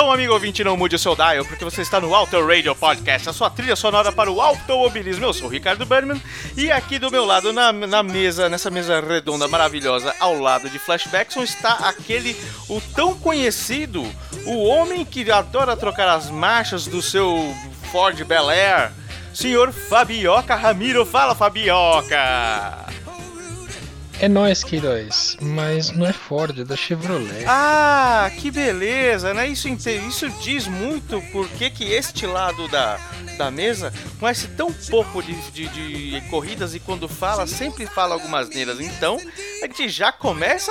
Sobe o som, amigo ouvinte, não mude o seu dial, porque você está no Auto Radio Podcast, a sua trilha sonora para o automobilismo. Eu sou o Ricardo Berman e aqui do meu lado, na, na mesa, nessa mesa redonda maravilhosa, ao lado de Flashbackson, está aquele, o tão conhecido, o homem que adora trocar as marchas do seu Ford Bel Air, senhor Fabioca Ramiro. Fala, Fabioca! É nóis, Queiroz, mas não é Ford, é da Chevrolet. Ah, que beleza, né? Isso, isso diz muito porque que este lado da, da mesa conhece tão pouco de, de, de corridas e quando fala, sempre fala algumas neiras. Então, a gente já começa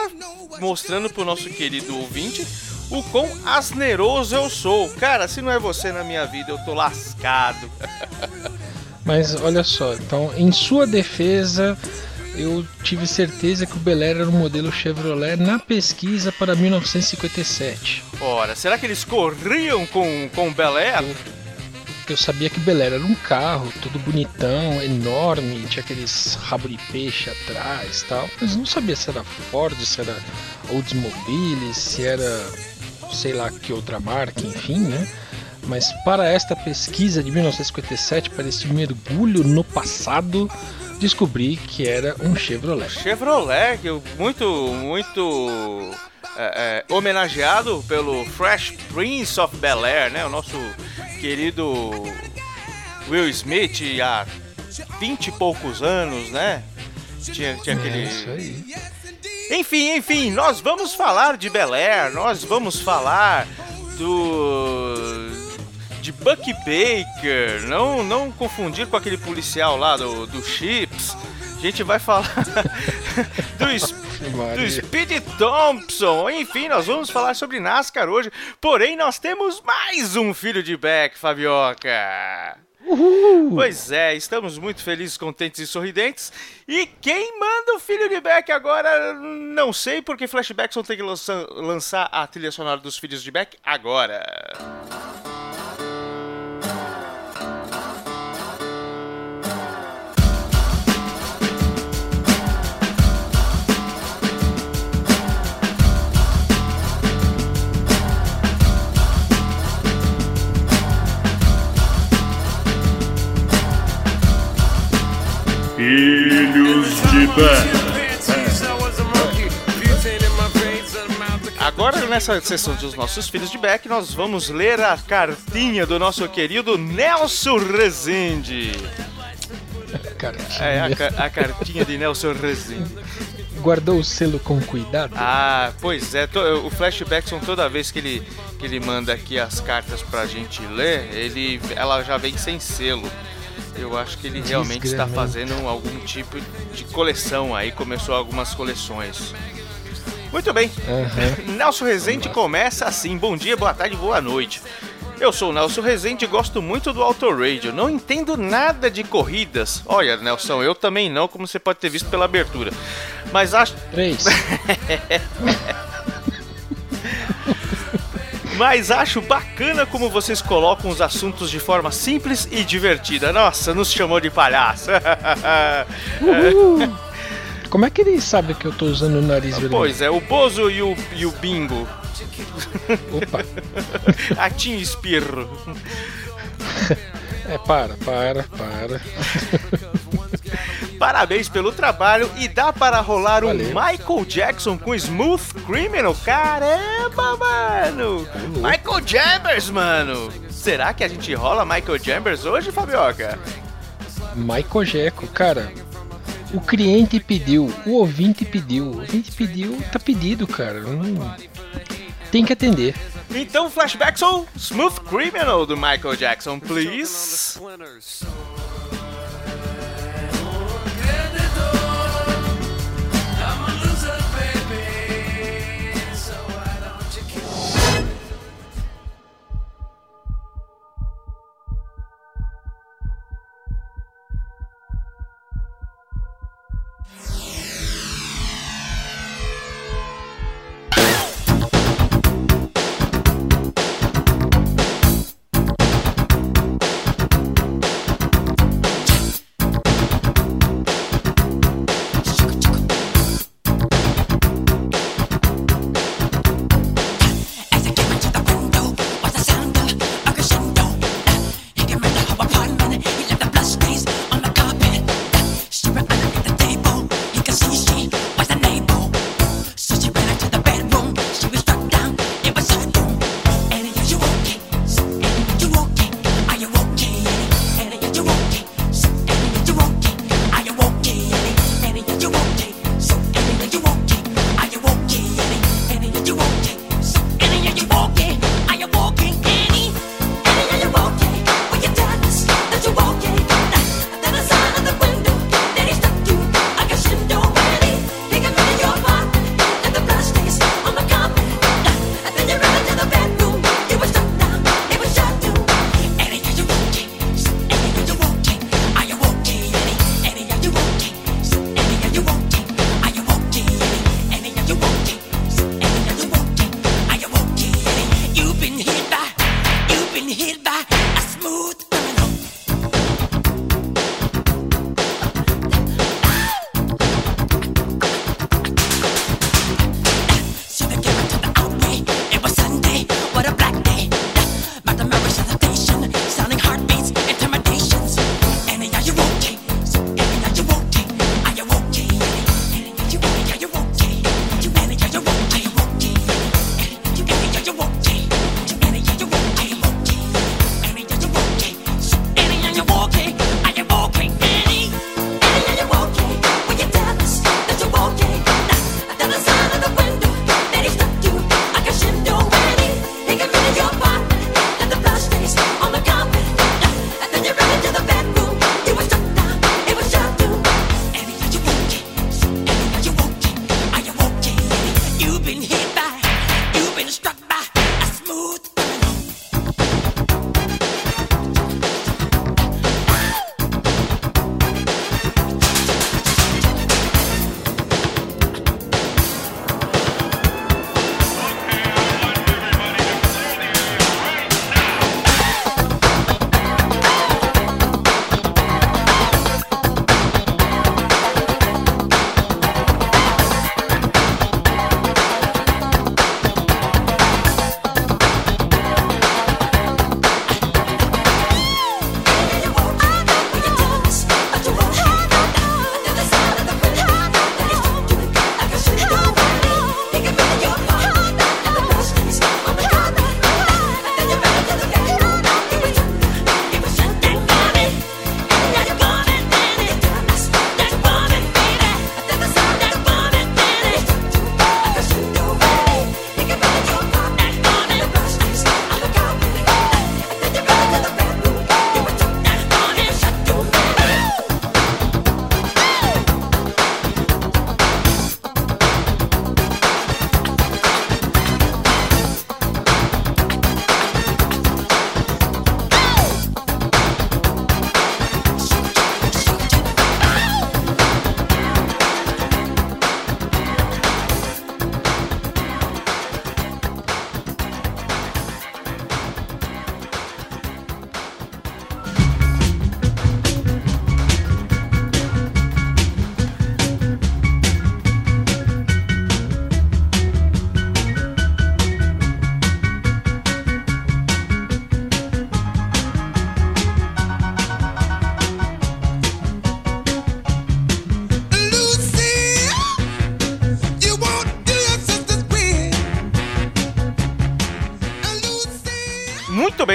mostrando pro nosso querido ouvinte o quão asneroso eu sou. Cara, se não é você na minha vida, eu tô lascado. Mas olha só, então, em sua defesa, eu tive certeza que o Bel Air era um modelo Chevrolet na pesquisa para 1957. Ora, será que eles corriam com, com o Bel Air? Porque eu sabia que o Bel Air era um carro, todo bonitão, enorme, tinha aqueles rabo de peixe atrás e tal. Mas não sabia se era Ford, se era Oldsmobile, se era sei lá que outra marca, enfim, né? Mas para esta pesquisa de 1957, para este mergulho no passado, descobri que era um Chevrolet. Chevrolet, que muito, muito é, é, homenageado pelo Fresh Prince of Bel Air, né? O nosso querido Will Smith há 20 e poucos anos, né? Tinha, tinha É aquele. isso aí. Enfim, enfim, nós vamos falar de Bel Air, nós vamos falar do. De Bucky Baker, não, não confundir com aquele policial lá do, do Chips. A gente vai falar do, do. Speed Thompson. Enfim, nós vamos falar sobre NASCAR hoje. Porém, nós temos mais um filho de Beck, Fabioca. Pois é, estamos muito felizes, contentes e sorridentes. E quem manda o filho de Beck agora, não sei, porque Flashbackson tem que lança- lançar a trilha sonora dos filhos de Beck agora. Filhos de Beck. Nessa sessão dos nossos filhos de Beck, nós vamos ler a cartinha do nosso querido Nelson Rezende. Cara, É, a, a cartinha de Nelson Rezende. guardou o selo com cuidado. Ah, pois é, to- o Flashbackson toda vez que ele, que ele manda aqui as cartas pra gente ler, ele, ela já vem sem selo. Eu acho que ele realmente está fazendo algum tipo de coleção aí, começou algumas coleções. Muito bem, Aham. Nelson Rezende começa assim: bom dia, boa tarde, boa noite. Eu sou o Nelson Rezende e gosto muito do Auto Radio. Não entendo nada de corridas. Olha, Nelson, eu também não, como você pode ter visto pela abertura. Mas acho, Três. Mas acho bacana como vocês colocam os assuntos de forma simples e divertida. Nossa, nos chamou de palhaço. Uhul. Como é que ele sabe que eu tô usando o nariz vermelho? Pois é, o Bozo e o, e o Bingo. Opa! Atim Espirro. É, para, para, para. Parabéns pelo trabalho e dá para rolar Valeu. um Michael Jackson com Smooth Criminal? Caramba, mano! Uhum. Michael Jambers, mano! Será que a gente rola Michael Jambers hoje, Fabioca? Michael Jeco, cara, o cliente pediu, o ouvinte pediu, o ouvinte pediu, tá pedido, cara. Tem que atender. Então, flashback ou Smooth Criminal do Michael Jackson, please. Smooth.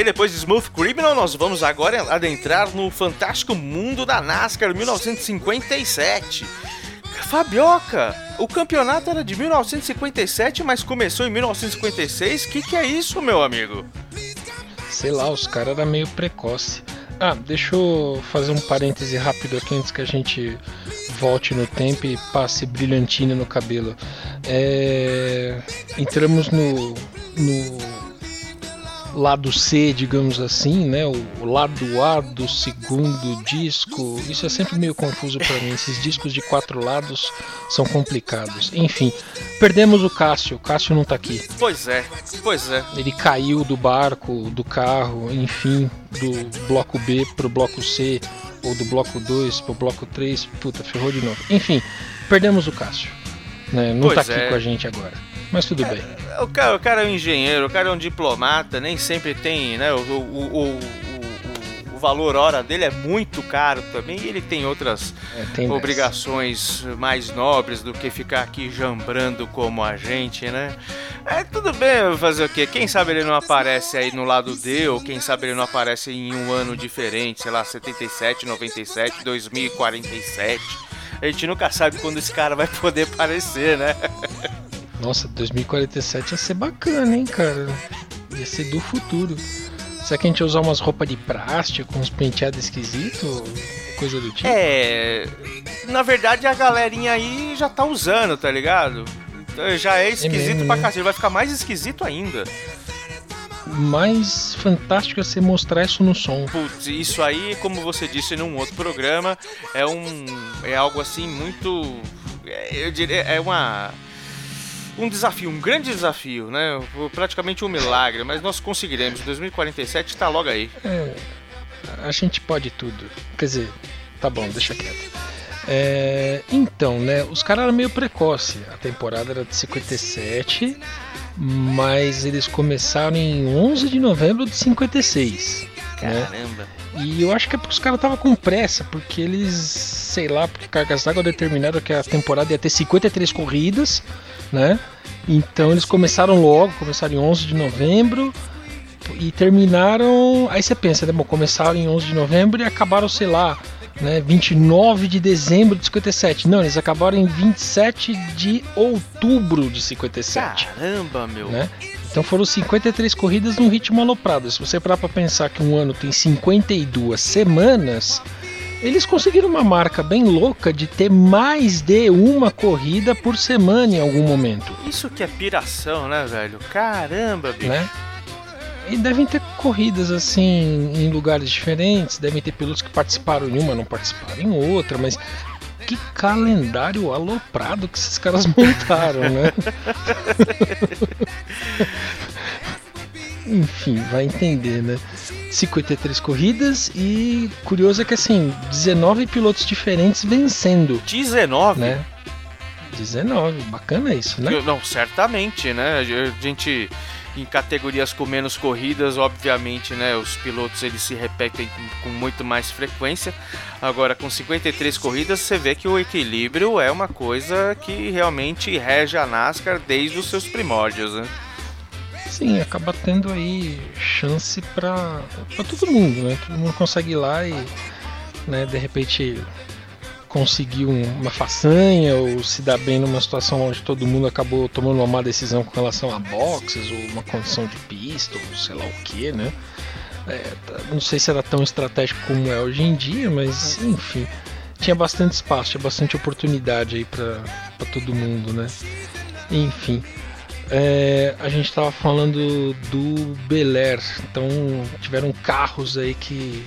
Bem, depois de Smooth Criminal, nós vamos agora adentrar no fantástico mundo da NASCAR 1957. Fabioca, o campeonato era de 1957, mas começou em 1956. Que que é isso, meu amigo? Sei lá, os caras eram meio precoce. Ah, deixa eu fazer um parêntese rápido aqui antes que a gente volte no tempo e passe brilhantina no cabelo. É, Entramos no, no lado C, digamos assim, né? O, lado A do segundo disco. Isso é sempre meio confuso para mim. Esses discos de quatro lados são complicados. Enfim, perdemos o Cássio. O Cássio não tá aqui. Pois é, pois é. Ele caiu do barco, do carro, enfim, do bloco B pro bloco C, ou do bloco 2 pro bloco 3. Puta, ferrou de novo. Enfim, perdemos o Cássio. Né? Não Pois tá aqui é. com a gente agora. Mas tudo bem. O cara, o cara é um engenheiro, o cara é um diplomata, nem sempre tem, né? O, o, o, o, valor hora dele é muito caro também e ele tem outras É, tem dessa. obrigações mais nobres do que ficar aqui jambrando como a gente, né? É tudo bem fazer o quê? Quem sabe ele não aparece aí no lado D, ou quem sabe ele não aparece em um ano diferente, sei lá, 77, 97, 2047. A gente nunca sabe quando esse cara vai poder aparecer, né? Nossa, 2047 ia ser bacana, hein, cara? Ia ser do futuro. Será que a gente ia usar umas roupas de plástico, uns penteados esquisitos? Coisa do tipo? É. Na verdade, a galerinha aí já tá usando, tá ligado? Então, já é esquisito mesmo, pra né? cacete, vai ficar mais esquisito ainda. Mais fantástico é você mostrar isso no som. Putz, isso aí, como você disse num outro programa, é um. É algo assim muito. é, Eu diria. É uma. Um desafio, um grande desafio, né? Praticamente um milagre, mas nós conseguiremos. 2047 tá logo aí. É, a gente pode tudo. Quer dizer, tá bom, deixa quieto. É, então, né? Os caras eram meio precoce. A temporada era de 57, mas eles começaram em 11 de novembro de 56. Né? E eu acho que é porque os caras estavam com pressa, porque eles, sei lá, porque cargas d'água determinaram que a temporada ia ter 53 corridas, né? Então eles começaram logo, começaram em 11 de novembro e terminaram. Aí você pensa, né? Bom, começaram em 11 de novembro e acabaram, sei lá, né? 29 de dezembro de 57. Não, eles acabaram em 27 de outubro de 57 Caramba, meu. né? Então foram 53 corridas num ritmo aloprado. Se você parar para pensar que um ano tem 52 semanas, eles conseguiram uma marca bem louca de ter mais de uma corrida por semana em algum momento, Isso que é piração, né, velho? Caramba, bicho. né? E devem ter corridas assim em lugares diferentes, devem ter pilotos que participaram em uma, não participaram em outra, mas que calendário aloprado que esses caras montaram, né? Enfim, vai entender, né? 53 corridas e curioso é que assim, 19 pilotos diferentes vencendo, 19? né? 19, bacana isso, né? Eu- Não, certamente, né? A gente em categorias com menos corridas, obviamente, né, os pilotos eles se repetem com, com muito mais frequência. Agora com 53 corridas, você vê que o equilíbrio é uma coisa que realmente rege a NASCAR desde os seus primórdios, né? Sim, acaba tendo aí chance pra todo mundo, né? Todo mundo consegue ir lá e, né, de repente conseguir um- uma façanha ou se dar bem numa situação onde todo mundo acabou tomando uma má decisão com relação a boxes ou uma condição de pista ou sei lá o que, né? É, tá- não sei se era tão estratégico como é hoje em dia, mas enfim, tinha bastante espaço, tinha bastante oportunidade aí pra todo mundo, né? Enfim. É, a gente estava falando do Bel Air, então tiveram carros aí que,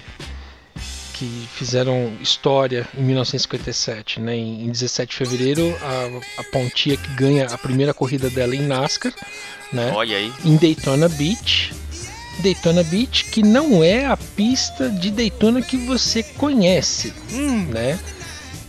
que fizeram história em 1957, né? Em, em 17 de fevereiro, a, a Pontiac ganha a primeira corrida dela em NASCAR, né? Olha aí. Em Daytona Beach. Daytona Beach, que não é a pista de Daytona que você conhece, né?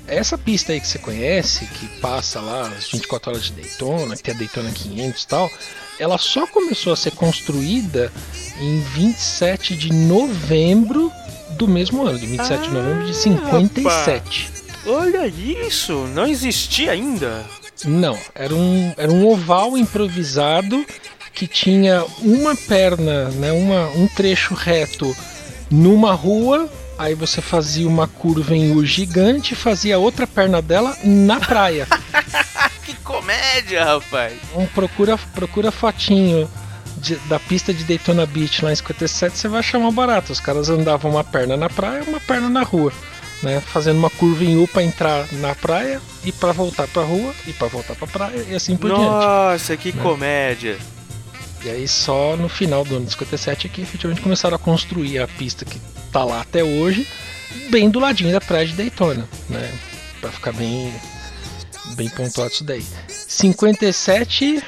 Essa pista aí que você conhece, que passa lá as 24 horas de Daytona, que tem a Daytona 500 e tal, ela só começou a ser construída em 27 de novembro do mesmo ano, de 27 de novembro de 57. Olha isso, não existia ainda. Não, era um, era um oval improvisado que tinha uma perna, né, uma, um trecho reto numa rua, aí você fazia uma curva em U gigante e fazia outra perna dela na praia. Que comédia, rapaz. Então procura, procura fotinho de- da pista de Daytona Beach lá em 57, você vai achar uma barata. Os caras andavam uma perna na praia uma perna na rua. Né, fazendo uma curva em U pra entrar na praia e pra voltar pra rua e pra voltar pra praia e assim por diante. Nossa, que comédia. E aí só no final do ano de 57 é que efetivamente começaram a construir a pista que tá lá até hoje, bem do ladinho da praia de Daytona, né? Pra ficar bem, bem pontuado isso daí. 57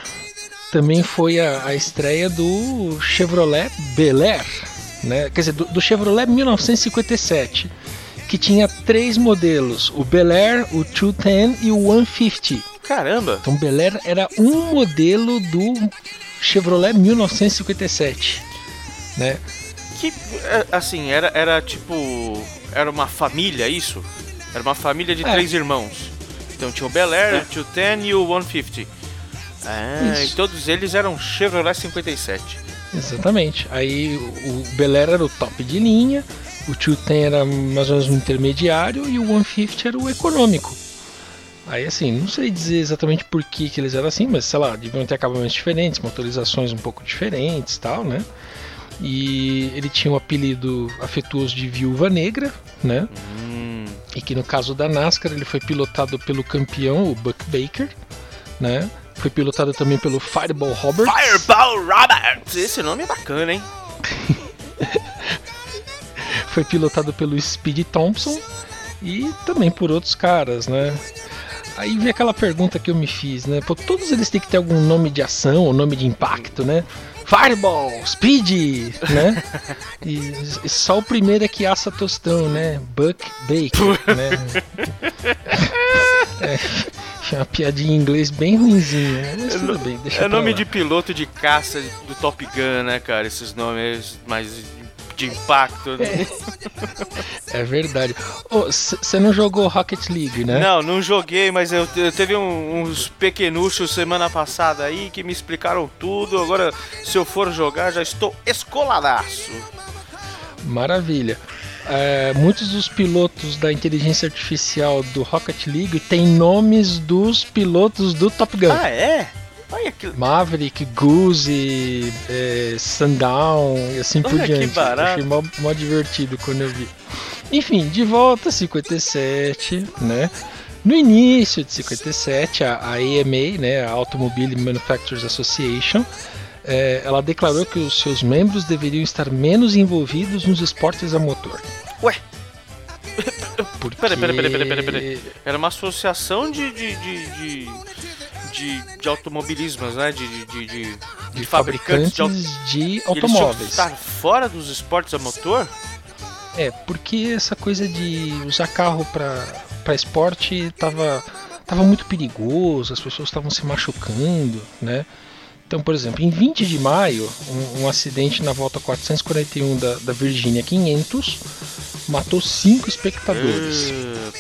também foi a, a estreia do Chevrolet Bel Air, né? Quer dizer, do, do Chevrolet 1957, que tinha três modelos: o Bel Air, o 210 e o 150. Caramba. Então Bel Air era um modelo do Chevrolet 1957, né? Que, é, assim, era, era tipo. Era uma família, isso? Era uma família de É. três irmãos. Então tinha o Bel Air, o 210 e o 150. Ah, Isso. e todos eles eram Chevrolet 57. Exatamente. Aí o Bel era o top de linha, o 210 era mais ou menos um intermediário e o 150 era o econômico. Aí assim, não sei dizer exatamente por que, que eles eram assim, mas sei lá, deviam ter acabamentos diferentes, motorizações um pouco diferentes tal, né? E ele tinha o apelido afetuoso de Viúva Negra, né? Hum, E que no caso da NASCAR ele foi pilotado pelo campeão, o Buck Baker, né? Foi pilotado também pelo Fireball Roberts. Fireball Roberts! Esse nome é bacana, hein? foi pilotado pelo Speed Thompson e também por outros caras, né? Aí vem aquela pergunta que eu me fiz, né? Pô, todos eles têm que ter algum nome de ação ou nome de impacto, né? Fireball, Speed, né? E, e só o primeiro é que assa tostão, né? Buck Baker, né? É, é uma piadinha em inglês bem ruimzinha, né? mas tudo bem, deixa É nome lá. de piloto de caça do Top Gun, né, cara? Esses nomes mais de impacto. né? É verdade. Você não jogou Rocket League, né? Não, não joguei, mas eu, eu teve um- uns pequenuchos semana passada aí que me explicaram tudo. Agora, se eu for jogar, já estou escoladaço. Maravilha. É, muitos dos pilotos da inteligência artificial do Rocket League têm nomes dos pilotos do Top Gun. Ah, é? Olha que. Maverick, Goose, é, Sundown e assim por Olha que diante. barato. Achei mó, mó divertido quando eu vi. Enfim, de volta a 57, né? No início de 57, a, a AMA, né, a Automobile Manufacturers Association, é, ela declarou que os seus membros deveriam estar menos envolvidos nos esportes a motor. Ué, Porque... peraí, peraí, peraí, peraí, peraí, peraí. Era uma associação de. de, de, de, de, de automobilismos, né? De, de, de, de, De fabricantes de, auto- fabricantes de automóveis. estar fora dos esportes a motor? É, porque essa coisa de usar carro pra esporte tava, tava muito perigoso, as pessoas estavam se machucando, né? Então, por exemplo, em 20 de maio, um, um acidente na volta 441 da, da Virgínia 500 matou cinco espectadores.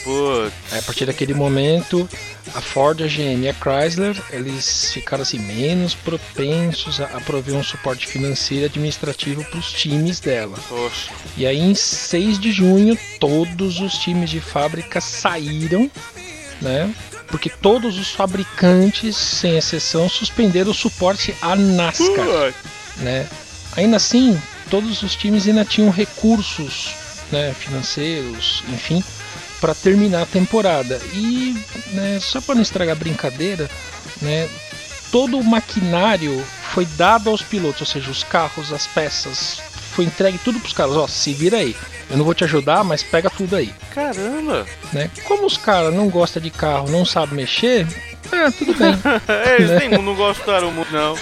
Putz. Aí, a partir daquele momento, a Ford, a GM e a Chrysler, eles ficaram assim menos propensos a, a prover um suporte financeiro e administrativo para os times dela. Poxa. E aí em 6 de junho todos os times de fábrica saíram, né? Porque todos os fabricantes, sem exceção, suspenderam o suporte à NASCAR, Putz. né? Ainda assim, todos os times ainda tinham recursos, né, financeiros, enfim, para terminar a temporada. E, né, só para não estragar a brincadeira, né, todo o maquinário foi dado aos pilotos, ou seja, os carros, as peças, foi entregue tudo para os caras. Ó, se vira aí. Eu não vou te ajudar, mas pega tudo aí, Caramba! né? Como os caras não gostam de carro, não sabem mexer, é, tudo bem. Eles nem não gostaram muito, não.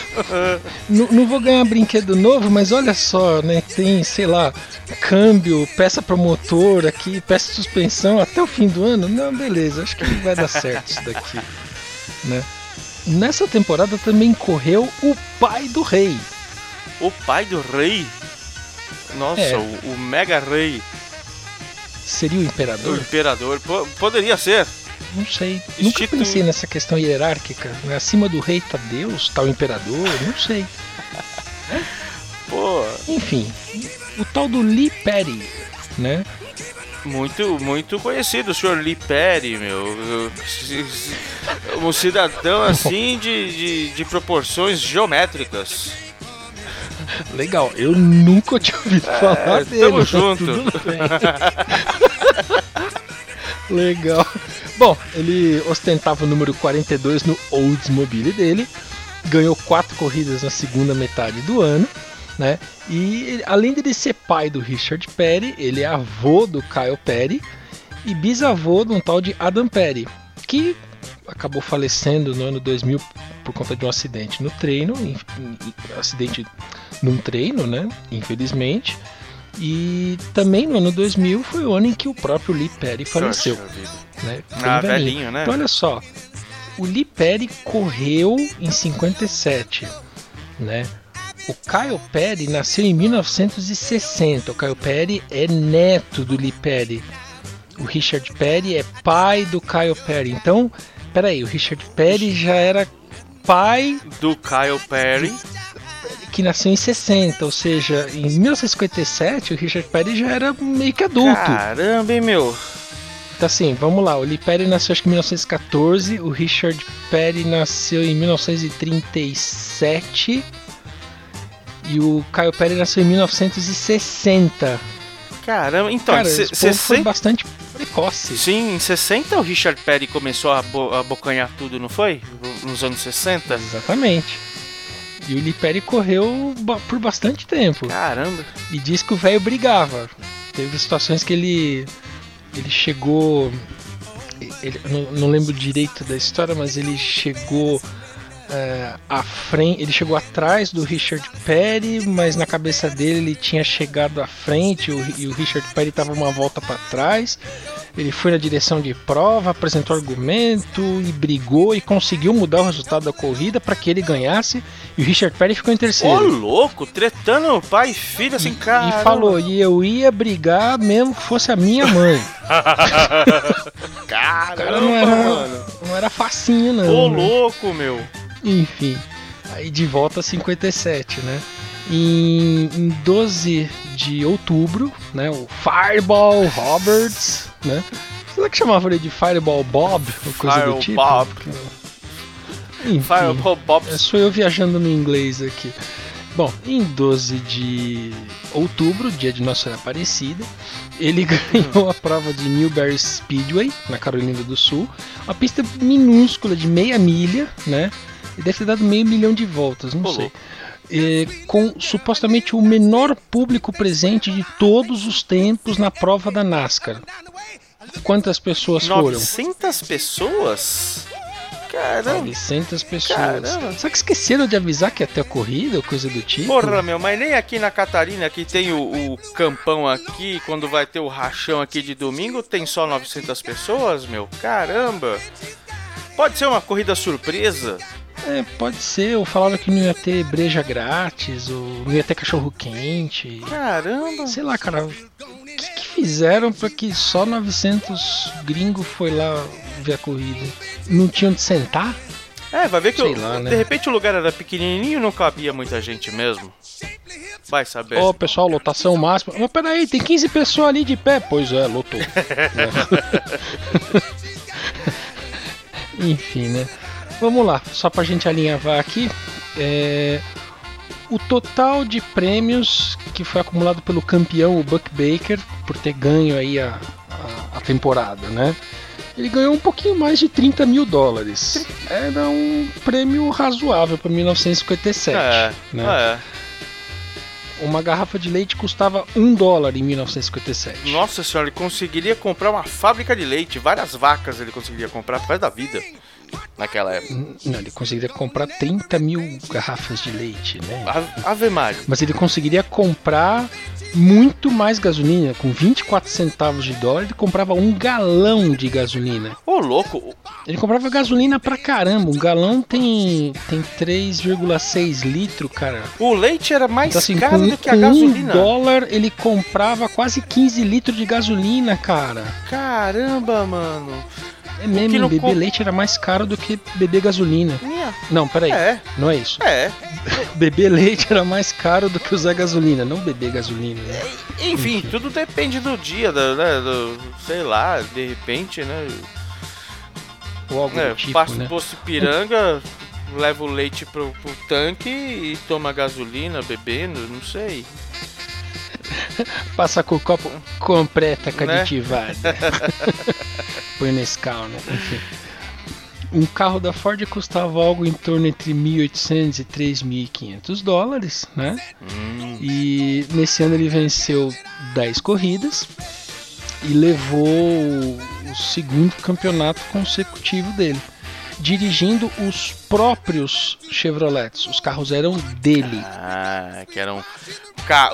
Não, não vou ganhar brinquedo novo, mas olha só, né? Tem, sei lá, câmbio, peça para motor aqui, peça de suspensão até o fim do ano. Não, beleza, acho que vai dar certo isso daqui, né? Nessa temporada também correu o pai do rei. O pai do rei? Nossa, É. o, o mega rei, Seria o o imperador? imperador, po- poderia ser. Não sei. Nunca Instituto- pensei nessa questão hierárquica. né? Acima do rei tá Deus, tá o imperador, não sei. Pô, Enfim, o tal do Lee Perry, né? muito, muito conhecido o senhor Lee Perry, meu. Um cidadão assim de, de, de proporções geométricas. Legal, eu nunca tinha ouvido falar dele. É, tamo junto. Legal. Bom, ele ostentava o número 42 no Oldsmobile dele, ganhou quatro corridas na segunda metade do ano, né? E além de ele ser pai do Richard Petty, ele é avô do Kyle Petty e bisavô de um tal de Adam Petty, que acabou falecendo no ano 2000 por conta de um acidente no treino, em- acidente num treino, né? Infelizmente. E também no ano 2000 foi o ano em que o próprio Lee Perry faleceu, né? Ah, Bem velhinho, né? Então olha só, o Lee Perry correu em 57, né? O Kyle Perry nasceu em 1960. O Kyle Perry é neto do Lee Perry. O Richard Perry é pai do Kyle Perry. Então, peraí, o Richard Perry já era pai Do Kyle Perry. Que nasceu em 60, ou seja, em 1957 o Richard Perry já era meio que adulto. Caramba, hein, meu? Então assim, vamos lá, o Lee Perry nasceu acho que em 1914, o Richard Perry nasceu em 1937 e o Kyle Perry nasceu em 1960. Caramba, então, Cara, esse povo foi cê- bastante precoce. Sim, em 60 o Richard Perry começou a, bo- a bocanhar tudo, não foi? Nos anos 60? Exatamente. E o Lee Perry correu por bastante tempo. Caramba. E diz que o velho brigava. Teve situações que ele ele chegou ele, não, não lembro direito da história, mas ele chegou é, à frente, ele chegou atrás do Richard Perry, mas na cabeça dele ele tinha chegado à frente o- e o Richard Perry estava uma volta para trás. Ele foi na direção de prova, apresentou argumento e brigou e conseguiu mudar o resultado da corrida para que ele ganhasse e o Richard Perry ficou em Ô, terceiro. louco, tretando pai e filho assim, cara. E falou, e eu ia brigar mesmo que fosse a minha mãe. Caramba, Cara, não era, mano. não era facinho, não. Ô, né? louco, meu. Enfim, aí de volta a 57, né? Em, em 12 de outubro, né? O Fireball Roberts, né? Será que chamava ele de Fireball Bob? Ou coisa Fireball do tipo? Bob. Enfim, Fireball Bob. é só eu viajando no inglês aqui. Bom, em 12 de outubro, dia de Nossa Senhora Aparecida, ele ganhou a prova de Newberry Speedway, na Carolina do Sul. Uma pista minúscula de meia milha, né? E deve ter dado meio milhão de voltas, não Ô, sei. É, com supostamente o menor público presente de todos os tempos na prova da NASCAR. Quantas pessoas foram? 900 pessoas? Caramba. 900 pessoas. Caramba. Só que esqueceram de avisar que ia ter a corrida ou coisa do tipo? Porra, meu, mas nem aqui na Catarina, que tem o, o campão aqui, quando vai ter o rachão aqui de domingo, tem só 900 pessoas, meu? Caramba! Pode ser uma corrida surpresa? É, pode ser. Ou falaram que não ia ter breja grátis, ou não ia ter cachorro quente. Caramba! Sei lá, cara. O que, que fizeram pra que só 900 gringos foi lá ver a corrida? Não tinham de sentar? É, vai ver que Sei o- lá, né? de repente o lugar era pequenininho e não cabia muita gente mesmo. Vai saber. Ó, pessoal, lotação máxima. Mas peraí, tem 15 pessoas ali de pé. Pois é, lotou. Enfim, né? Vamos lá, só pra gente alinhavar aqui. é, O total de prêmios que foi acumulado pelo campeão, o Buck Baker, por ter ganho aí a, a, a temporada, né? Ele ganhou um pouquinho mais de 30 mil dólares. Era um prêmio razoável para 1957. é, né? é. Uma garrafa de leite custava um dólar em 1957. Nossa senhora, ele conseguiria comprar uma fábrica de leite. Várias vacas ele conseguiria comprar por causa da vida. Naquela época. Não, ele conseguiria comprar 30 mil garrafas de leite, né? Ave- Maria. Mas ele conseguiria comprar muito mais gasolina. Com 24 centavos de dólar, ele comprava um galão de gasolina. Ô, louco. Ele comprava gasolina pra caramba. Um galão tem, tem 3,6 litros, cara. O leite era mais Então, assim, caro com, do que a com um gasolina. dólar, ele comprava quase 15 litros de gasolina, cara. Caramba, mano. É mesmo, que não beber com- leite era mais caro do que beber gasolina. Não, peraí. É, Não é isso. é. Beber leite era mais caro do que usar gasolina, não beber gasolina. Né? Enfim, tudo depende do dia, da, né, do, sei lá, de repente, né? Ou algo É, do tipo, passa né? o posto Ipiranga, leva o leite pro, pro tanque e toma gasolina bebendo, não sei. Passa com o copo completa com Né? Põe nesse carro, né? Enfim. Um carro da Ford custava algo em torno entre 1.800 e 3.500 dólares, né? Hum. E nesse ano ele venceu 10 corridas e levou o segundo campeonato consecutivo dele, dirigindo os próprios Chevrolets. Os carros eram dele. Ah, que eram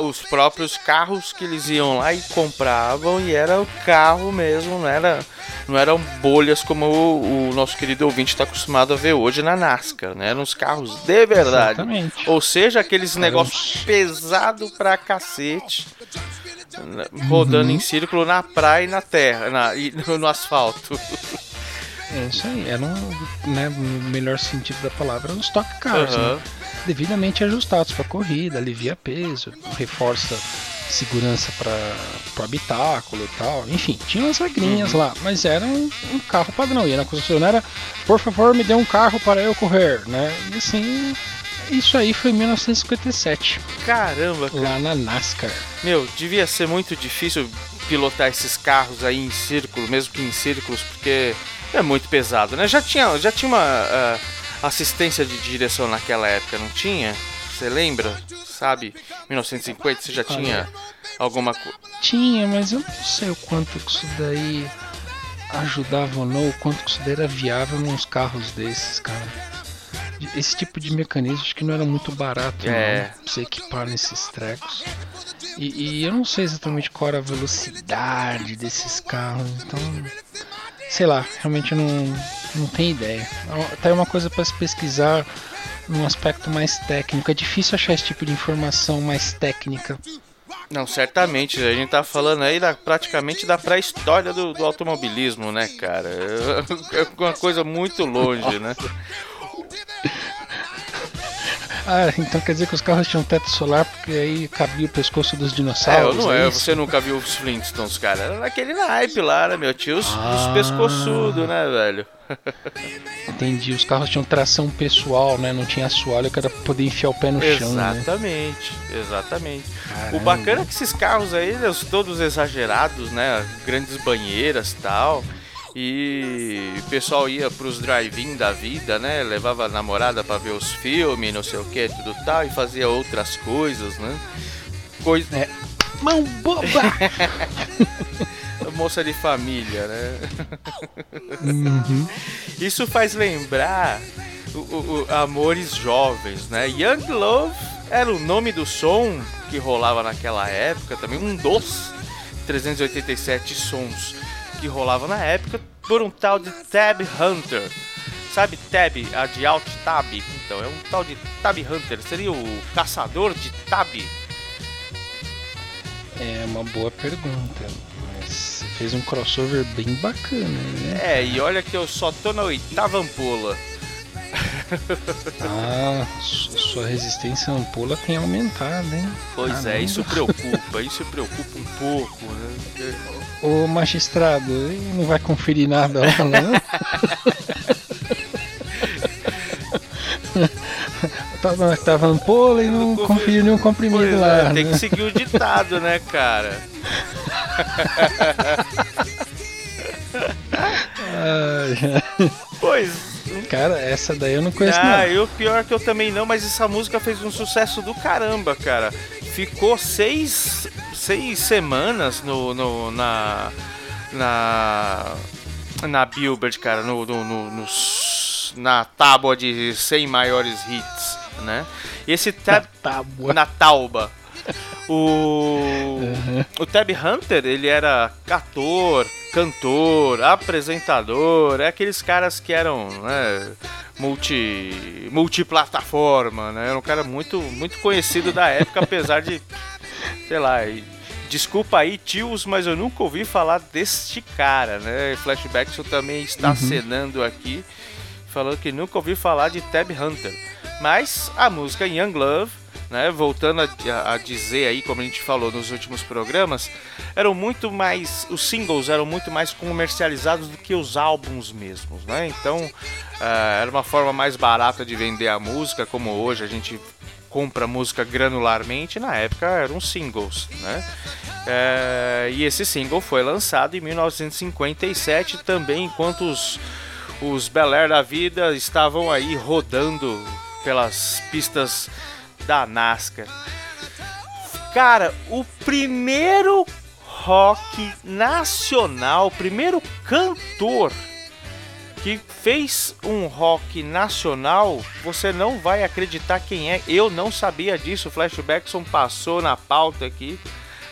os próprios carros que eles iam lá e compravam e era o carro mesmo, não era não eram bolhas como o, o nosso querido ouvinte está acostumado a ver hoje na NASCAR, né? Eram os carros de verdade. Exatamente. Ou seja, aqueles negócios pesado pra cacete, rodando Uhum. em círculo na praia e na terra, na, e no asfalto. É isso aí, eram, né, no melhor sentido da palavra, os stock cars, Aham. né? devidamente ajustados para corrida, alivia peso, reforça segurança para o habitáculo e tal. Enfim, tinha umas regrinhas Uhum. lá, mas era um, um carro padrão. E na concessionária, por favor, me dê um carro para eu correr, né? E assim, isso aí foi em 1957, Caramba, cara. lá na NASCAR. Meu, devia ser muito difícil pilotar esses carros aí em círculo, mesmo que em círculos, porque é muito pesado, né? Já tinha, já tinha uma ah, assistência de direção naquela época, não tinha? Você lembra? Sabe? 1950 você já tinha alguma coisa. Tinha, mas eu não sei o quanto que isso daí ajudava ou não, o quanto que isso daí era viável nos carros desses, cara. Esse tipo de mecanismo acho que não era muito barato, É. não, pra você equipar nesses trecos. E, e eu não sei exatamente qual era a velocidade desses carros, então. Sei lá, realmente não, não tenho ideia. Tá aí uma coisa para se pesquisar num aspecto mais técnico. É difícil achar esse tipo de informação mais técnica. Não, certamente. A gente tá falando aí da, praticamente da pré-história do, do automobilismo, né, cara? É uma coisa muito longe, né? Ah, então quer dizer que os carros tinham teto solar porque aí cabia o pescoço dos É, dinossauros? não é. isso? Você nunca viu os Flintstones, cara? Era naquele naipe lá, né, meu? Tinha os, os Ah. pescoçudos, né, velho? Entendi, os carros tinham tração pessoal, né? Não tinha assoalho que era pra poder enfiar o pé no chão, né? Exatamente, exatamente. O bacana é que esses carros aí, eles todos exagerados, né? Grandes banheiras e tal. E o pessoal ia pros drive-in da vida, né? Levava a namorada pra ver os filmes, não sei o que, tudo tal, e fazia outras coisas, né? Coisa. Mão boba! Moça de família, né? Uhum. Isso faz lembrar o, o- o Amores Jovens, né? Young Love era o nome do som que rolava naquela época, também um dos 387 sons que rolava na época por um tal de Tab Hunter. Sabe Tab, a de Alt Tab? Então, é um tal de Tab Hunter. Seria o caçador de Tab? É uma boa pergunta, mas fez um crossover bem bacana, né? É, e olha que eu só tô na oitava ampola. Ah, su- sua resistência à ampola tem aumentado, hein? Pois é, Caramba. isso preocupa, isso preocupa um pouco, né? Ô magistrado, ele não vai conferir nada lá, não? tava, tava ampola e não Conferi- conferiu nenhum comprimido lá. é, tem né? que seguir o ditado, né, cara? Pois. Cara, essa daí eu não conheço Ah, não. e o pior é que eu também não, mas essa música fez um sucesso do caramba, cara. Ficou seis, seis semanas no, no- na. Na. Na Billboard, cara, no, no- no- nos- na tábua de 100 maiores hits, né? E esse tab, Tábua. na tauba. O, o Tab Hunter, ele era ator, cantor, apresentador, é aqueles caras que eram né, multi, multiplataforma, né? Era um cara muito, muito conhecido da época, apesar de, sei lá, e Desculpa aí, tios, mas eu nunca ouvi falar deste cara, né? Flashbackson também está acenando aqui, falando que nunca ouviu falar de Tab Hunter. Mas a música Young Love, né? Voltando a, a dizer aí, como a gente falou nos últimos programas, eram muito mais. Os singles eram muito mais comercializados do que os álbuns mesmos, né? Então ah, era uma forma mais barata de vender a música, como hoje a gente compra música granularmente, na época eram singles, né? É, e esse single foi lançado em 1957 também, enquanto os, os Bel Air da vida estavam aí rodando pelas pistas da NASCAR. Cara, o primeiro rock nacional, o primeiro cantor que fez um rock nacional, você não vai acreditar quem é. Eu não sabia disso. O Flashbackson passou na pauta aqui.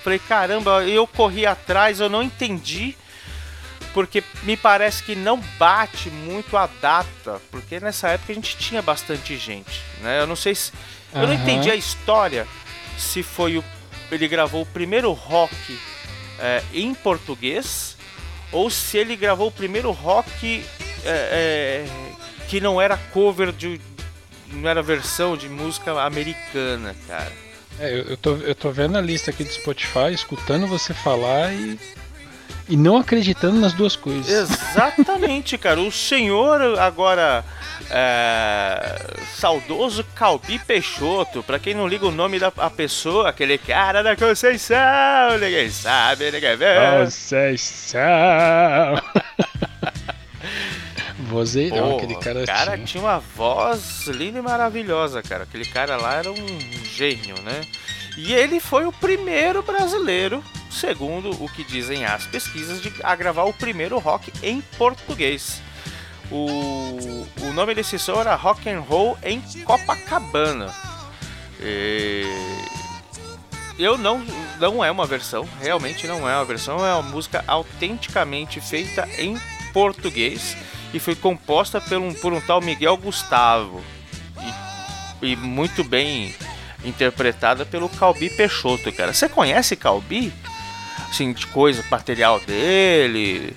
Falei, caramba, eu corri atrás, eu não entendi. Porque me parece que não bate muito a data. Porque nessa época a gente tinha bastante gente. Né? Eu não sei se. Eu não entendi a história. Se foi o. Ele gravou o primeiro rock é, em português. Ou se ele gravou o primeiro rock é, é, que não era cover de. Não era versão de música americana, cara. É, eu, eu, tô, eu tô vendo a lista aqui do Spotify, escutando você falar e. E não acreditando nas duas coisas. Exatamente, cara. O senhor agora. É, saudoso Calbi Peixoto, pra quem não liga o nome da pessoa, aquele cara da Conceição, ninguém sabe, ninguém vê. Conceição! Vozeirão, Pô, aquele cara, o cara tinha. tinha uma voz linda e maravilhosa, cara. Aquele cara lá era um gênio, né? E ele foi o primeiro brasileiro, segundo o que dizem as pesquisas, de, a gravar o primeiro rock em português. O, o nome desse som era Rock and Roll em Copacabana. E eu não não é uma versão, realmente não é uma versão, é uma música autenticamente feita em português e foi composta por um, por um tal Miguel Gustavo e, e muito bem interpretada pelo Calbi Peixoto, cara. Você conhece Calbi? Assim, de coisa, material dele?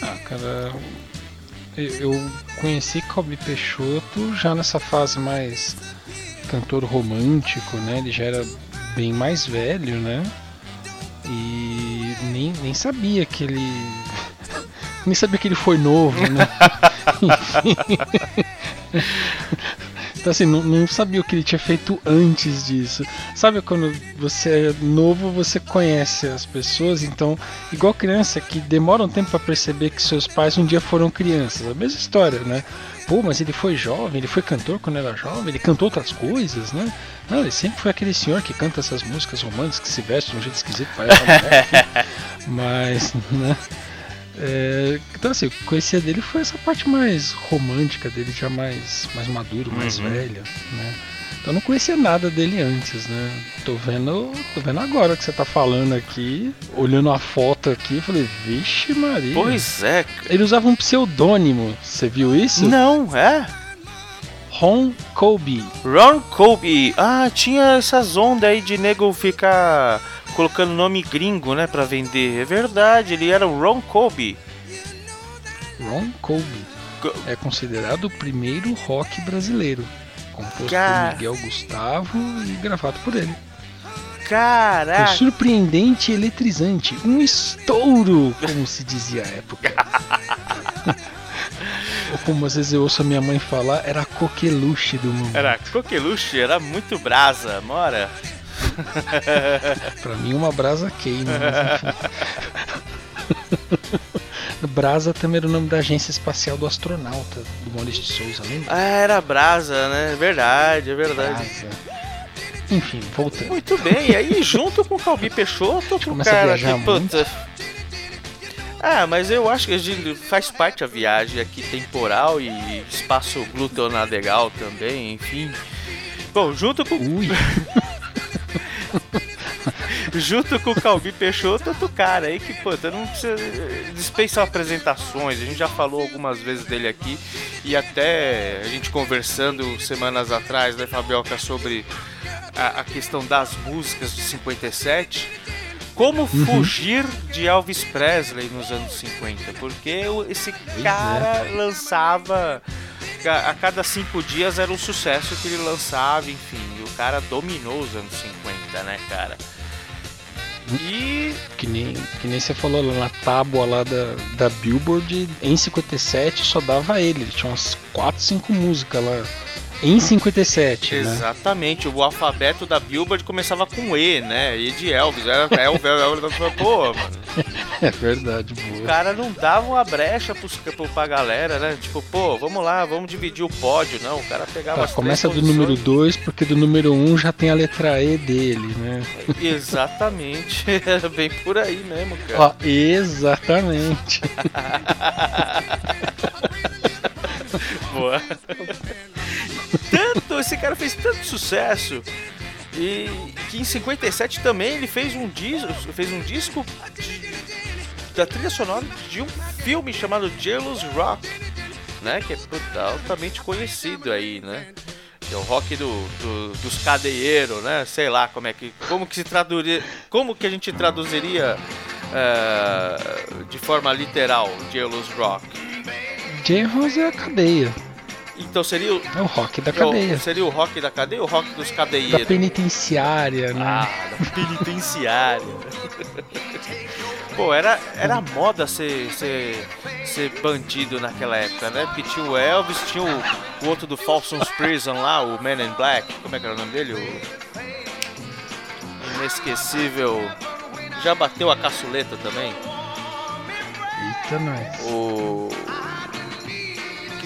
Ah, cara. Eu conheci Calbi Peixoto já nessa fase mais cantor romântico, né? Ele já era bem mais velho, né? E nem, nem sabia que ele. nem sabia que ele foi novo, né? Enfim. Então assim, não, não sabia o que ele tinha feito antes disso. Sabe quando você é novo, você conhece as pessoas, então, igual criança que demora um tempo para perceber que seus pais um dia foram crianças. A mesma história, né? Pô, mas ele foi jovem, ele foi cantor quando era jovem, ele cantou outras coisas, né? Não, ele sempre foi aquele senhor que canta essas músicas românticas, que se veste de um jeito esquisito, parece uma mulher. Mas, né? É, então assim, o que eu conhecia dele foi essa parte mais romântica dele, já mais, mais maduro, mais Uhum. velho, né? Então eu não conhecia nada dele antes, né? Tô vendo, tô vendo agora que você tá falando aqui, olhando a foto aqui, eu falei, vixe Maria. Pois é. Ele usava um pseudônimo, você viu isso? Não, é? Ron Colby. Ron Colby. Ah, tinha essas ondas aí de nego ficar colocando nome gringo, né, pra vender. É verdade, ele era o Ron Colby. Ron Colby. Co- É considerado o primeiro rock brasileiro. Composto Cara. por Miguel Gustavo e gravado por ele. Caraca. surpreendente e eletrizante. Um estouro, como se dizia à época. Ou como às vezes eu ouço a minha mãe falar, era a coqueluche do mundo. Era coqueluche, era muito brasa, mora. Pra mim uma brasa queima. Brasa também era o nome da agência espacial do astronauta, do Maurício de Souza, lembra? Ah, era brasa, né? Verdade, é verdade. Brasa. Enfim, voltando. Muito bem, e aí junto com o Calbi Peixoto, a cara que, puta... Ah, mas eu acho que a gente faz parte a viagem aqui temporal e espaço glutonadegal também, enfim. Bom, junto com, Ui, junto com o Calbi Peixoto, outro cara aí que, puta, não precisa dispensar apresentações. A gente já falou algumas vezes dele aqui e até a gente conversando semanas atrás, né, Fabioca, sobre a, a questão das músicas de 57, como Uhum. fugir de Elvis Presley nos anos 50? Porque esse cara lançava. A cada cinco dias era um sucesso que ele lançava, enfim. E o cara dominou os anos 50, né, cara? E Que nem, que nem você falou na tábua lá da, da Billboard, em 57 só dava. Ele tinha umas 4, 5 músicas lá. Em 57, né? Exatamente, o alfabeto da Billboard começava com E, né? E de Elvis, era Elvis, Elvis, pô, mano. É verdade, boa. cara não dava uma brecha pros, pro- pra galera, né? Tipo, pô, vamos lá, vamos dividir o pódio. Não, o cara pegava Tá, as começa do número posições. 2, porque do número 1 um já tem a letra E dele, né? Exatamente, era bem por aí mesmo, cara. Ó, exatamente. Boa. tanto, esse cara fez tanto sucesso. E que em 57 também ele fez um disco, fez um disco de- da trilha sonora de um filme chamado Jealous Rock, né? Que é altamente conhecido aí, né? Que é o rock do, do- dos cadeieiros, né? Sei lá como é que. Como que se traduziria. Como que a gente traduziria eh, de forma literal Jealous Rock? J-Rose é a cadeia. Então seria o, É o rock da É o- cadeia. seria o rock da cadeia ou o rock dos Da cadeieiros? penitenciária, né? Ah, da penitenciária. Pô, era, era moda ser, ser, ser bandido naquela época, né? Porque tinha o Elvis, tinha o, o outro do Folsom's Prison lá, o Man in Black. Como é que era o nome dele? O inesquecível. Já bateu a caçuleta também. Eita, nós. O.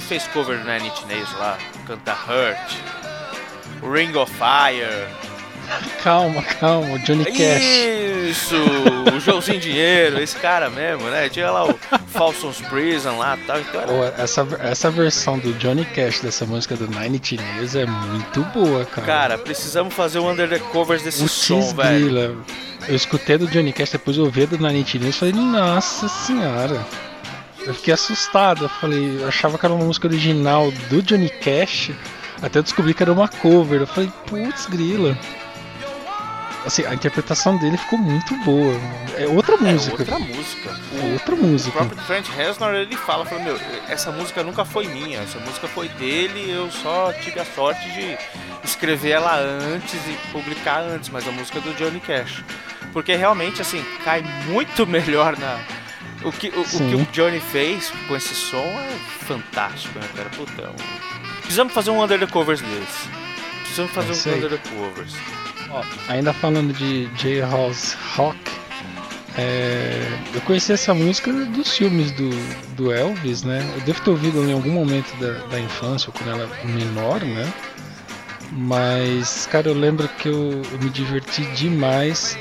Fez cover do Nine Inch Nails lá, canta Hurt. Ring of Fire. Calma, calma, o Johnny Cash. Isso! O Joãozinho Dinheiro, esse cara mesmo, né? Tinha lá o Folsom's Prison lá e tal. Então era. Pô, essa, essa versão do Johnny Cash dessa música do Nine Inch Nails é muito boa, cara. Cara, precisamos fazer um Under the Covers desse o som, velho. Eu escutei do Johnny Cash, depois eu ouvi do Nine Inch Nails e falei, nossa senhora. Eu fiquei assustado, eu falei, eu achava que era uma música original do Johnny Cash, até eu descobri que era uma cover. Eu falei, putz, grila. Assim, a interpretação dele ficou muito boa. É outra É música. outra música. É outra O música. próprio Trent Reznor, ele fala, fala, meu, essa música nunca foi minha, essa música foi dele, eu só tive a sorte de escrever ela antes e publicar antes, mas a música é do Johnny Cash. Porque realmente, assim, cai muito melhor na... O que o, o que o Johnny fez com esse som é fantástico, né, cara? Puta, um- Precisamos fazer um Under the Covers desse. Precisamos fazer É um aí. Under the Covers. Ó, ainda falando de J. House Rock, é, eu conheci essa música dos filmes do, do Elvis, né? Eu devo ter ouvido em algum momento da, da infância, ou quando ela era menor, né? Mas, cara, eu lembro que eu, eu me diverti demais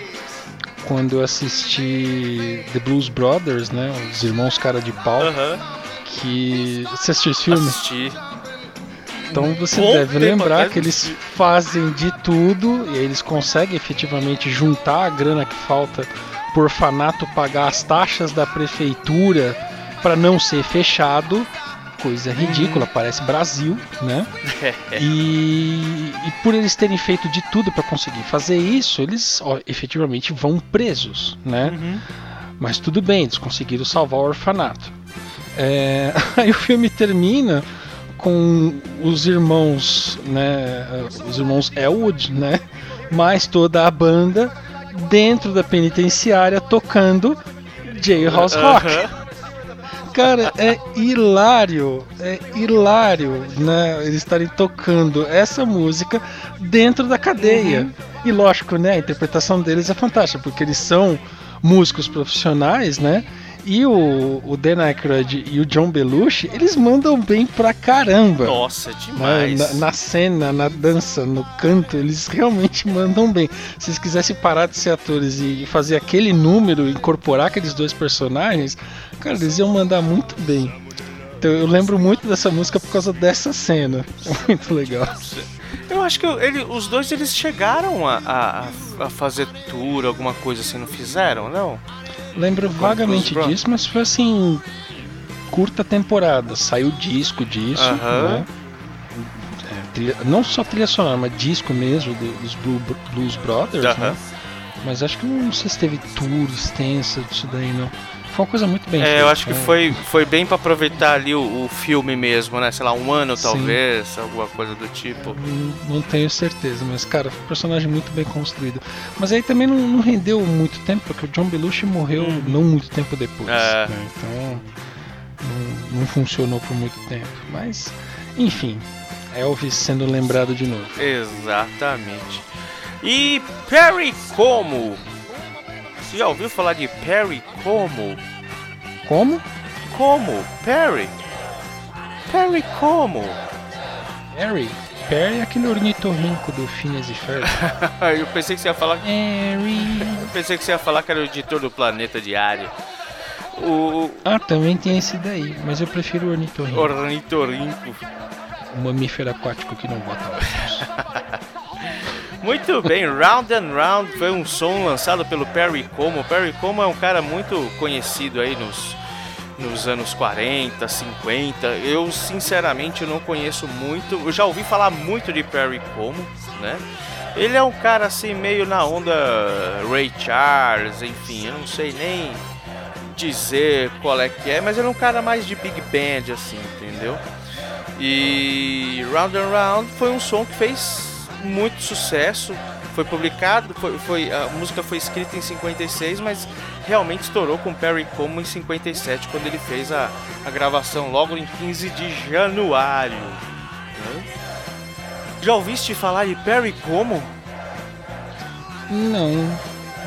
quando eu assisti The Blues Brothers, né? Os irmãos cara de pau, que... Você assistiu esse filme? assisti. Então você Bom deve lembrar que eles fazem de tudo e eles conseguem efetivamente juntar a grana que falta por orfanato pagar as taxas da prefeitura para não ser fechado. Coisa ridícula, parece Brasil, né? E, e por eles terem feito de tudo para conseguir fazer isso, eles ó, efetivamente vão presos, né? Uhum. Mas tudo bem, eles conseguiram salvar o orfanato. É, aí o filme termina com os irmãos, né, os irmãos Elwood, né, mais toda a banda dentro da penitenciária tocando Jailhouse Rock. Aham. Cara, é hilário, é hilário, né? Eles estarem tocando essa música dentro da cadeia. E lógico, né? A interpretação deles é fantástica, porque eles são músicos profissionais, né? E o, o Dan Aykroyd e o John Belushi, eles mandam bem pra caramba. Nossa, demais. Na, na cena, na dança, no canto, eles realmente mandam bem. Se eles quisessem parar de ser atores e fazer aquele número, incorporar aqueles dois personagens, cara, eles iam mandar muito bem. Então eu lembro muito dessa música por causa dessa cena. É muito legal. Eu acho que ele- os dois eles chegaram a, a, a fazer tour, alguma coisa assim, não fizeram, não? Lembro vagamente Bros. disso, mas foi assim. Curta temporada. Saiu disco disso, Aham. né? trilha, não só trilha sonora, mas disco mesmo do- dos Blue- Blues Brothers, Aham. né? Mas acho que não sei se teve tour extensa disso daí, não. Foi uma coisa muito bem feita. É, eu acho que né? foi, foi bem pra aproveitar ali o, o filme mesmo, né? Sei lá, um ano Sim. talvez, alguma coisa do tipo. Não, não tenho certeza, mas cara, foi um personagem muito bem construído. Mas aí também não, não rendeu muito tempo, porque o John Belushi morreu não muito tempo depois. É. né? Então não, não funcionou por muito tempo. Mas, enfim, Elvis sendo lembrado de novo. Exatamente. E Perry Como? Você já ouviu falar de Perry Como? Como? Como? Perry? Perry Como? Perry. Perry é aquele ornitorrinco do Phineas e Ferb. Eu pensei que você ia falar. Perry. Eu pensei que você ia falar que era o editor do Planeta Diário. O Ah, também tem esse daí, mas eu prefiro o ornitorrinco. ornitorrinco. O mamífero aquático que não bota ovos. Muito bem, Round and Round foi um som lançado pelo Perry Como. Perry Como é um cara muito conhecido aí nos, nos anos 40, 50. Eu sinceramente não conheço muito. Eu já ouvi falar muito de Perry Como, né? Ele é um cara assim meio na onda Ray Charles, enfim, eu não sei nem dizer qual é que é, mas ele é um cara mais de big band assim, entendeu? E Round and Round foi um som que fez muito sucesso. Foi publicado, foi, foi- a música foi escrita em 56, mas realmente estourou com Perry Como em 57, quando ele fez a, a gravação logo em 15 de januário. né? Já ouviste falar de Perry Como? Não,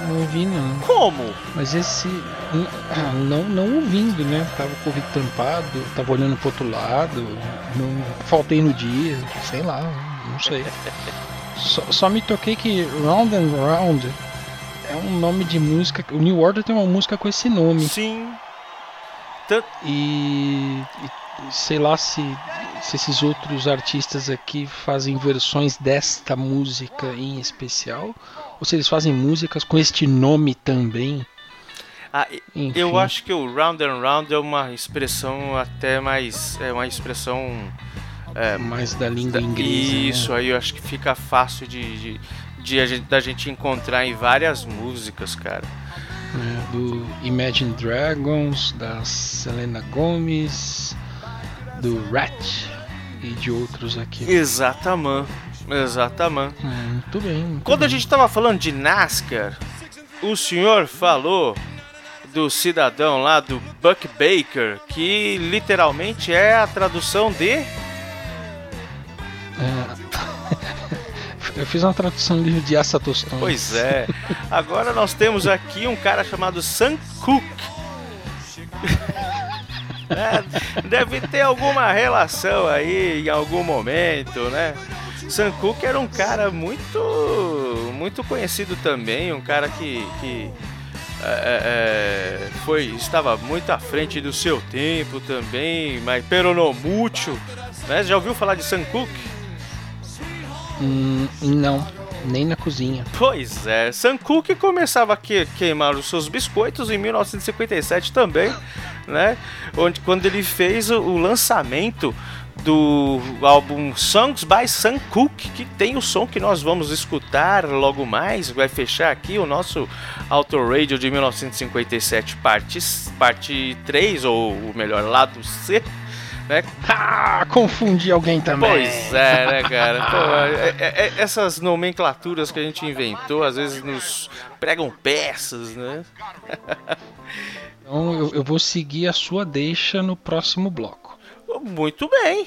não vi não. Como? Mas esse. Não, não ouvindo, né? Tava com o ouvido tampado, tava olhando pro outro lado, não faltei no dia, sei lá, não sei. Só, só me toquei que Round and Round é um nome de música. O New Order tem uma música com esse nome. Sim. E, e sei lá se, se esses outros artistas aqui fazem versões desta música em especial, ou se eles fazem músicas com este nome também. Ah, eu acho que o Round and Round é uma expressão até mais. É uma expressão. É, mais da língua inglesa. né? Isso aí eu acho que fica fácil de, de, de a gente, da gente encontrar em várias músicas, cara. né, do Imagine Dragons, da Selena Gomez, do Rat e de outros aqui. Exatamente. Exatamente. Hum, Muito bem. muito Quando a bem. gente tava falando de NASCAR, o senhor falou do cidadão lá do Buck Baker, que literalmente é a tradução de. É, eu fiz uma tradução livre de Assa Tostões. Pois é. Agora nós temos aqui um cara chamado Sam Cooke. É, deve ter alguma relação aí em algum momento, né? Sam Cooke era um cara muito, muito conhecido também, um cara que, que é, é, foi, estava muito à frente do seu tempo também, mas peronomútil, né? Já ouviu falar de Sam Cooke? Hum, não, nem na cozinha. Pois é, Sam Cooke começava a que- queimar os seus biscoitos em 1957 também, né? Onde quando ele fez o, o lançamento do álbum Songs by Sam Cooke, que tem o som que nós vamos escutar logo mais, vai fechar aqui o nosso Auto Radio de 1957 parte, parte 3, ou melhor, lado C, né? Ah, confundi alguém também. Pois é, né, cara? Pô, é- é- é- essas nomenclaturas que a gente inventou às vezes nos pregam peças, né? Então eu, eu vou seguir a sua deixa no próximo bloco. Muito bem.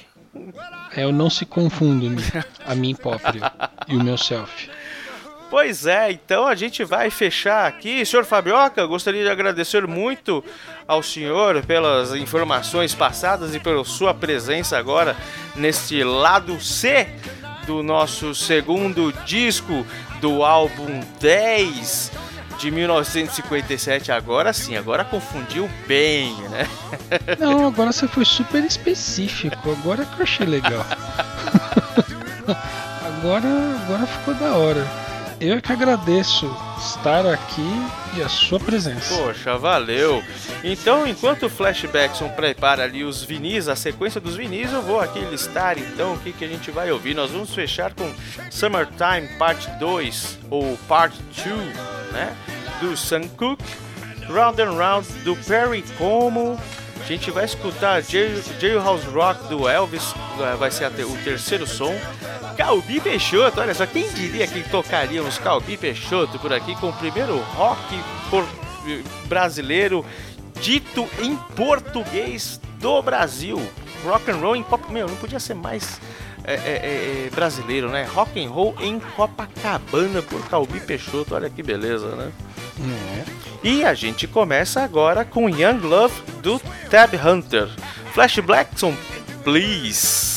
É, eu não se confundo a mim próprio e o meu self. Pois é, então a gente vai fechar aqui. Senhor Fabioca, gostaria de agradecer muito ao senhor pelas informações passadas e pela sua presença agora neste lado C do nosso segundo disco do álbum 10 de 1957. Agora sim, agora confundiu bem, né? Não, agora você foi super específico. Agora que eu achei legal. agora, agora ficou da hora. Eu é que agradeço estar aqui e a sua presença. Poxa, valeu. Então, enquanto o Flashbackson prepara ali os vinis, a sequência dos vinis, eu vou aqui listar então o que, que a gente vai ouvir. Nós vamos fechar com Summertime Part 2 ou Part 2, né? Do Sam Round and Round do Perry Como. A gente vai escutar Jail- Jailhouse Rock do Elvis, eh, vai ser o terceiro som. Calbi Peixoto, olha só, quem diria que tocaria uns Calbi Peixoto por aqui com o primeiro rock por- eh, brasileiro dito em português do Brasil. Rock and roll em Cop... Meu, não podia ser mais é, é, é, é, brasileiro, né? Rock and roll em Copacabana por Calbi Peixoto, olha que beleza, né? E a gente começa agora com Young Love do Tab Hunter. Flash Blackson, please.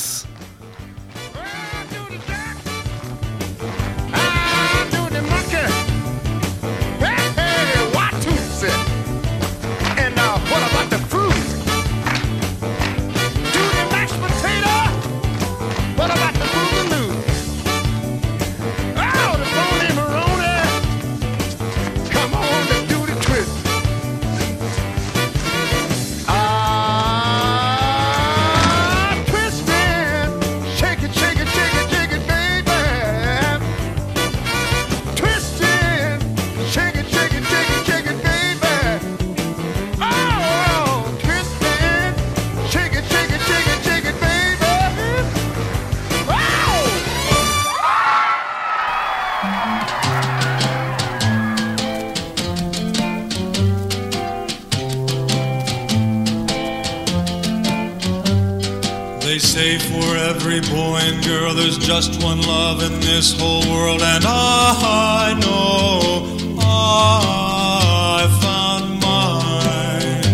Just one love in this whole world, and I know I found mine.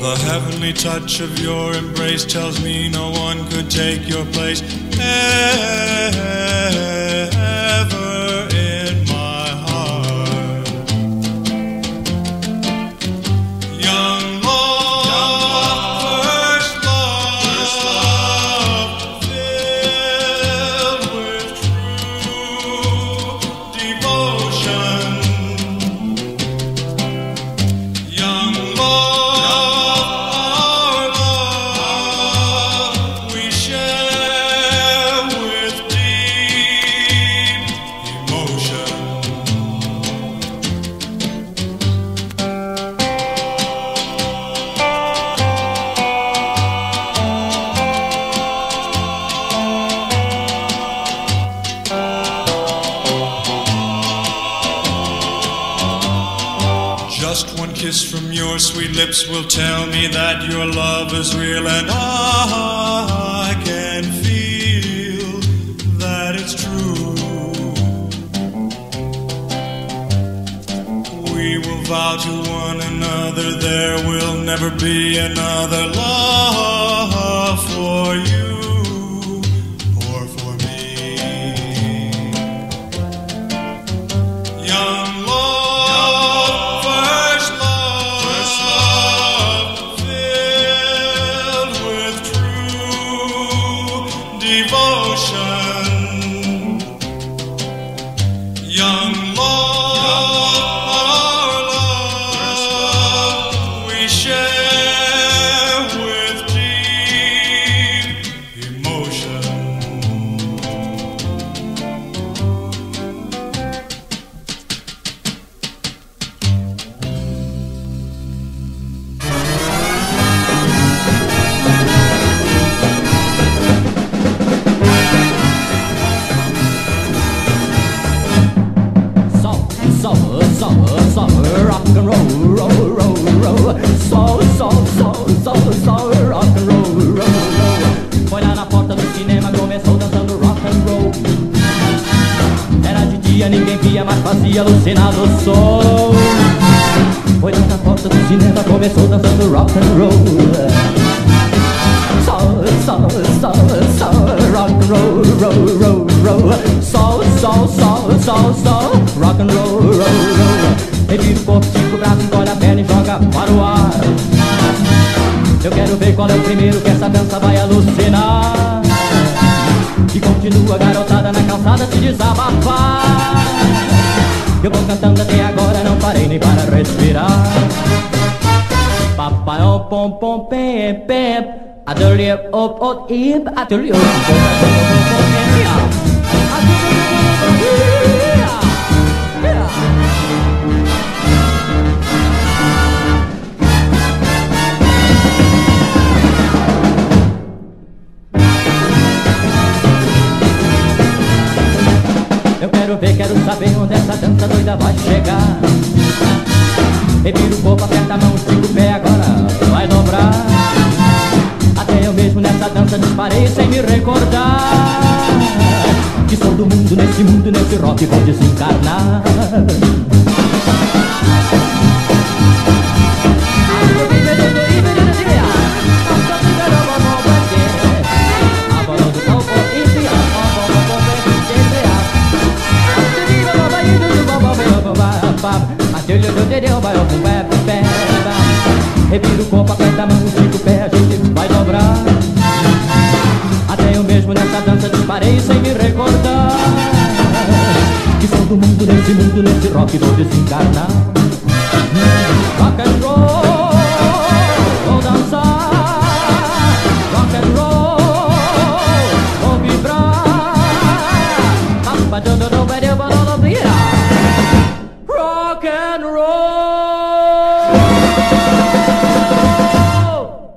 The heavenly touch of your embrace tells me no one could take your place your sweet lips will tell me that your love is real, and I can feel that it's true. We will vow to one another there will never be another love alucinar no sol. Foi na porta do cinema, começou dançando rock and roll. Soul, soul, soul, soul, rock and roll, roll, roll, roll. Soul, soul, soul, soul, rock and roll, roll, roll. Revira o corpo, estica o braço, encolhe a perna e joga para o ar. Eu quero ver qual é o primeiro que essa dança vai alucinar. E continua garotada na calçada se desabafar. Eu vou cantando até agora, não parei nem para respirar. Papai, oh, pom, pom, pem, pem. Ateliê, op, op, ip, ateliê, op, op, op, op, Eu dança doida vai chegar. Revira o corpo, aperta a mão, estica o pé, agora vai dobrar. Até eu mesmo nessa dança disparei sem me recordar. Que sou do mundo, nesse mundo, nesse rock vou desencarnar. Revira o corpo, aperta a mão, estica o pé, a gente vai dobrar. Até eu mesmo nessa dança disparei sem me recordar. Que sou do mundo, nesse mundo, nesse rock vou desencarnar. Rock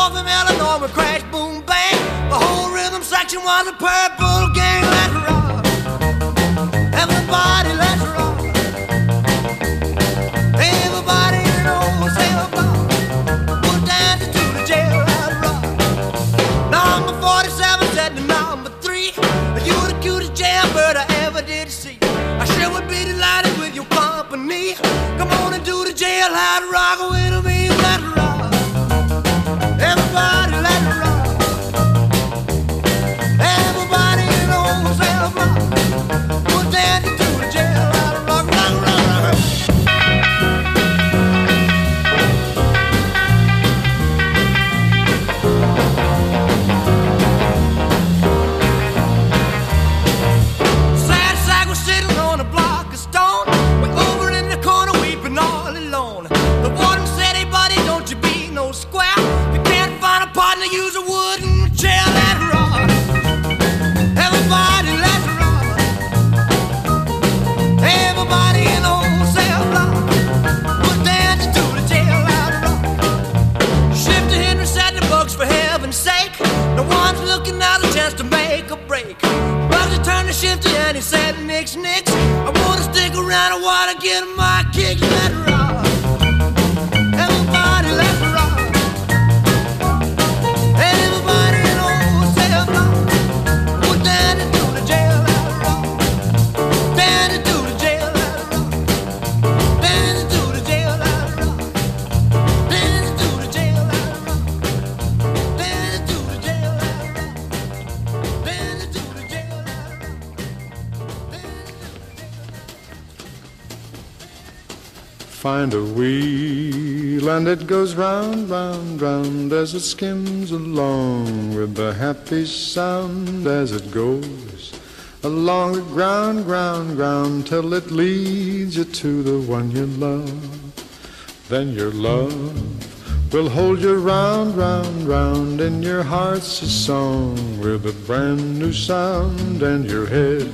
boy from Illinois would crash, boom, bang. The whole rhythm section was a purple gang. Let's rock. Everybody, let's rock. Everybody in old cell block was dancing to the jailhouse rock. Number 47 said to number 3 You the cutest jailbird I ever did see I sure would be delighted with your company Come on and do the jailhouse rock with me turn the shift and any sense. Find a wheel and it goes round, round, round as it skims along with the happy sound as it goes along the ground, ground, ground till it leads you to the one you love. Then your love will hold you round, round, round in your heart's a song with a brand new sound and your head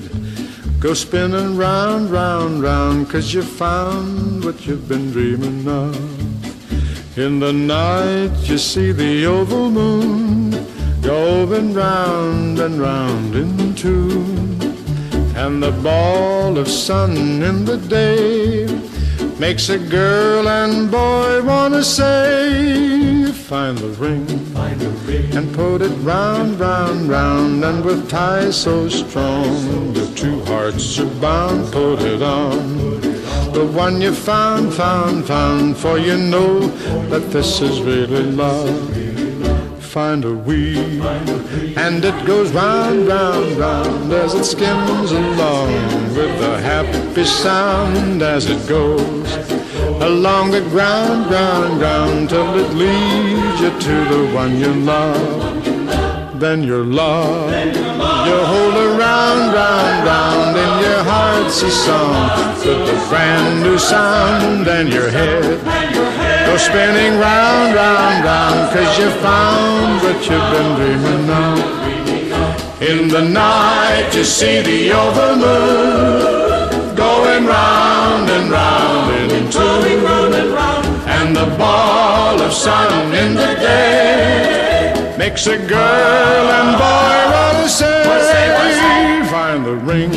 Go spinning round, round, round, cause you found what you've been dreaming of. In the night you see the oval moon going round and round in tune. And the ball of sun in the day makes a girl and boy wanna say, find the ring, and put it round, round, round, and with ties so strong, the two hearts are bound. Put it on. The one you found, found, found, for you know that this is really love. Find a wheel, and it goes round, round, round as it skims along with a happy sound as it goes along the ground, ground, ground till it leads you to the one you love. Then your love, you hold her round, round, in your heart's a song with a brand new sound and your head go spinning round, round, round cause you found what you've been dreaming of. In the night you see the overmoon round and round and into and round And the ball of sun in the day makes a girl and boy want to say find the ring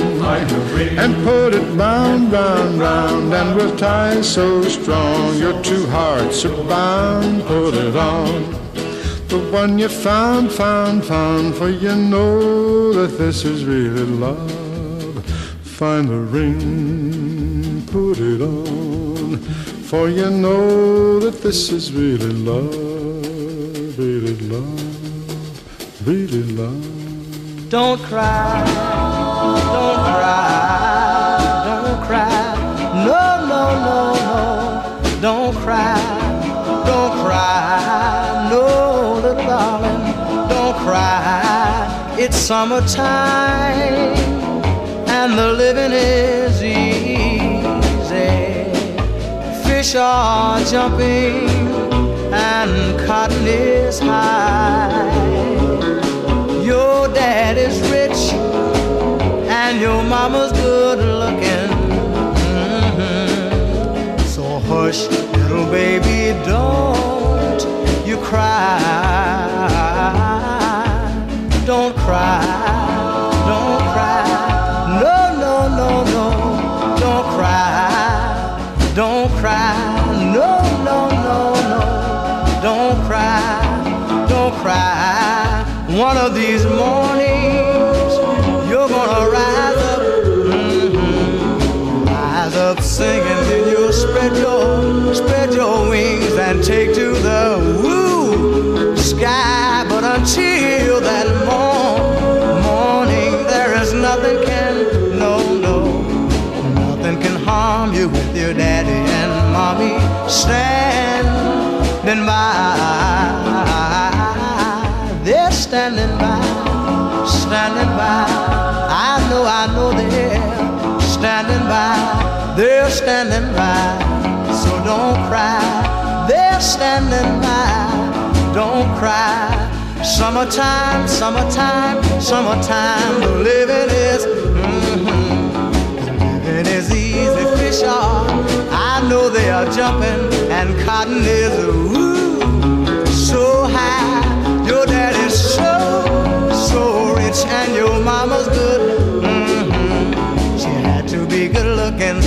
and put it round round round and with ties so strong your two hearts are bound put it on. The one you found found found for you know that this is really love find the ring put it on for you know that this is really love really love really love Don't cry, don't cry, don't cry. No, no, no, no. Don't cry, don't cry. No, little darling, don't cry. It's summertime and the living is easy. Fish are jumping and cotton is high. Your dad is rich and your mama's good looking. Mhm. So hush, standing by. They're standing by, standing by. I know, I know they're standing by. They're standing by. So don't cry. They're standing by. Don't cry. Summertime, summertime, summertime. The living is, know they are jumping, and cotton is ooh so high. Your daddy's so, so rich, and your mama's good. hmm She had to be good looking,